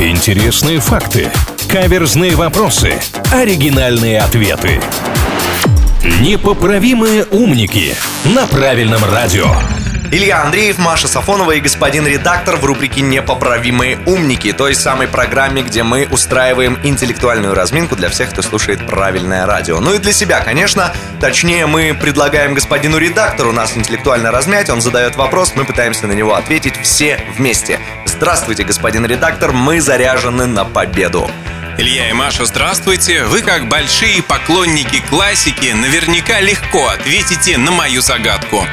Интересные факты. Каверзные вопросы. Оригинальные ответы. Непоправимые умники на правильном радио. Илья Андреев, Маша Сафонова и господин редактор в рубрике «Непоправимые умники», той самой программе, где мы устраиваем интеллектуальную разминку для всех, кто слушает правильное радио. Ну и для себя, конечно. Точнее, мы предлагаем господину редактору нас интеллектуально размять, он задает вопрос, мы пытаемся на него ответить все вместе. Здравствуйте, господин редактор, мы заряжены на победу. Илья и Маша, здравствуйте! Вы, как большие поклонники классики, наверняка легко ответите на мою загадку.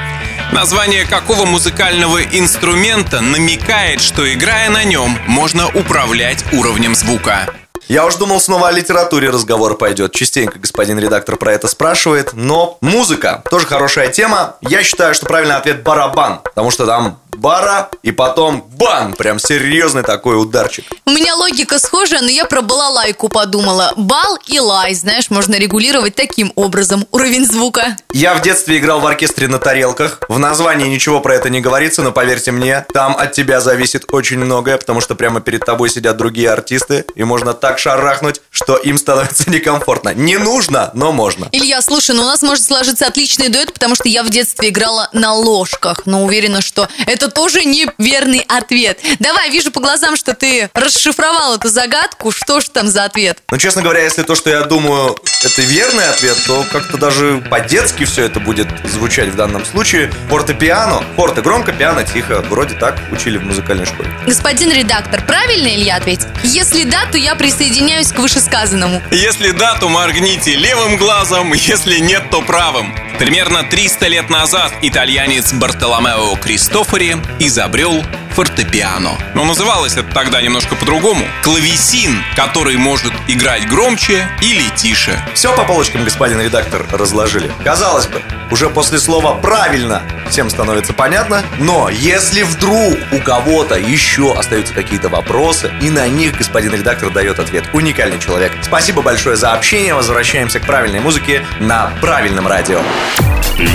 Название какого музыкального инструмента намекает, что играя на нем, можно управлять уровнем звука? Я уж думал, снова о литературе разговор пойдет. Частенько господин редактор про это спрашивает. Но музыка тоже хорошая тема. Я считаю, что правильный ответ барабан. Потому что там бара, и потом бан! Прям серьезный такой ударчик. У меня логика схожая, но я про балалайку подумала. Бал и лай, знаешь, можно регулировать таким образом уровень звука. Я в детстве играл в оркестре на тарелках. В названии ничего про это не говорится, но поверьте мне, там от тебя зависит очень многое, потому что прямо перед тобой сидят другие артисты, и можно так шарахнуть, что им становится некомфортно. Не нужно, но можно. Илья, слушай, ну у нас может сложиться отличный дуэт, потому что я в детстве играла на ложках, но уверена, что это тоже неверный ответ. Давай, вижу по глазам, что ты расшифровал эту загадку. Что ж там за ответ? Ну, честно говоря, если то, что я думаю, это верный ответ, то как-то даже по-детски все это будет звучать в данном случае. Фортепиано. Форте громко, пиано тихо. Вроде так учили в музыкальной школе. Господин редактор, правильно Илья ответил? Если да, то я присоединяюсь к вышесказанному. Если да, то моргните левым глазом, если нет, то правым. Примерно 300 лет назад итальянец Бартоломео Кристофори изобрел фортепиано. Но называлось это тогда немножко по-другому. Клавесин, который может играть громче или тише. Все по полочкам, господин редактор, разложили. Казалось бы, уже после слова «правильно» всем становится понятно, но если вдруг у кого-то еще остаются какие-то вопросы, и на них господин редактор дает ответ. Уникальный человек. Спасибо большое за общение. Возвращаемся к правильной музыке на правильном радио.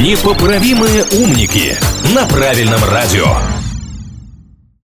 Непоправимые умники на правильном радио.